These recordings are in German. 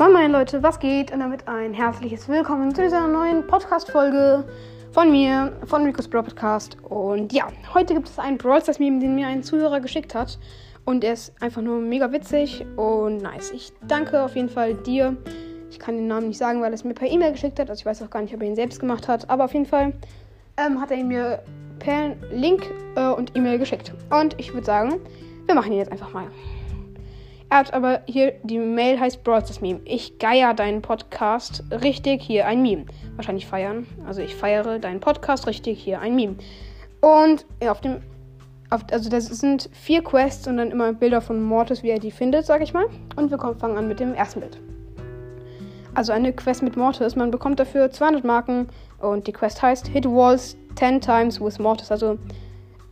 Moin moin Leute, was geht? Und damit ein herzliches Willkommen zu dieser neuen Podcast-Folge von mir, von Rico's Brawl Podcast. Und ja, heute gibt es einen Brawl Stars Meme, den mir ein Zuhörer geschickt hat. Und er ist einfach nur mega witzig und nice. Ich danke auf jeden Fall dir. Ich kann den Namen nicht sagen, weil er es mir per E-Mail geschickt hat. Also ich weiß auch gar nicht, ob er ihn selbst gemacht hat. Aber auf jeden Fall ähm, hat er ihn mir per Link äh, und E-Mail geschickt. Und ich würde sagen, wir machen ihn jetzt einfach mal. Er hat aber hier, die Mail heißt Brawl Meme. Ich geier deinen Podcast richtig, hier ein Meme. Wahrscheinlich feiern. Also ich feiere deinen Podcast richtig, hier ein Meme. Und ja, auf dem, auf, also das sind vier Quests und dann immer Bilder von Mortis, wie er die findet, sag ich mal. Und wir kommen, fangen an mit dem ersten Bild. Also eine Quest mit Mortis. Man bekommt dafür 200 Marken und die Quest heißt Hit Walls 10 times with Mortis. Also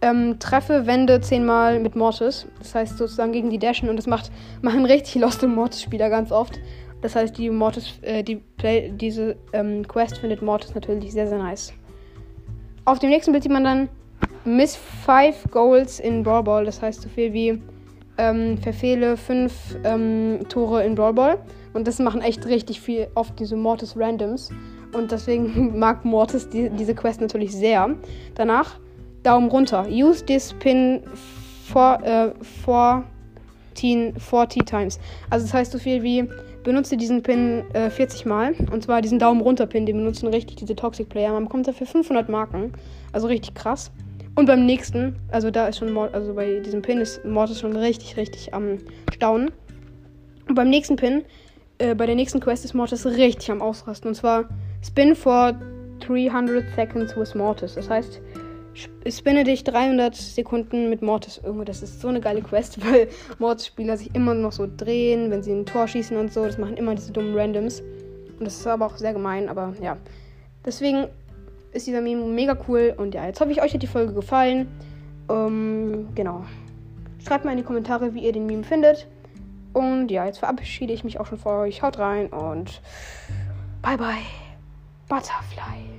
ähm, treffe Wände zehnmal mit Mortis. Das heißt sozusagen gegen die Dashen und das macht machen richtig Lost im Mortis-Spieler ganz oft. Das heißt, die Mortis, äh, die Play, diese ähm, Quest findet Mortis natürlich sehr, sehr nice. Auf dem nächsten Bild sieht man dann Miss 5 Goals in Brawl Ball. Das heißt so viel wie ähm, verfehle 5 ähm, Tore in Brawl Ball. Und das machen echt richtig viel oft diese Mortis Randoms. Und deswegen mag Mortis die, diese Quest natürlich sehr. Danach Daumen runter. Use this pin for, äh, 14, 40 times. Also das heißt so viel wie benutze diesen Pin äh, 40 Mal. Und zwar diesen Daumen runter Pin, den benutzen richtig diese Toxic Player. Man bekommt dafür 500 Marken. Also richtig krass. Und beim nächsten, also da ist schon, Mord, also bei diesem Pin ist Mortis schon richtig, richtig am Staunen. Und beim nächsten Pin, äh, bei der nächsten Quest ist Mortis richtig am Ausrasten. Und zwar Spin for 300 Seconds with Mortis. Das heißt, spinne dich 300 Sekunden mit Mortis. Irgendwie, das ist so eine geile Quest, weil Mortis-Spieler sich immer noch so drehen, wenn sie ein Tor schießen und so. Das machen immer diese dummen Randoms. Und das ist aber auch sehr gemein, aber ja. Deswegen ist dieser Meme mega cool. Und ja, jetzt hoffe ich, euch hat die Folge gefallen. Ähm, genau. Schreibt mal in die Kommentare, wie ihr den Meme findet. Und ja, jetzt verabschiede ich mich auch schon vor euch. Haut rein und bye bye. Butterfly.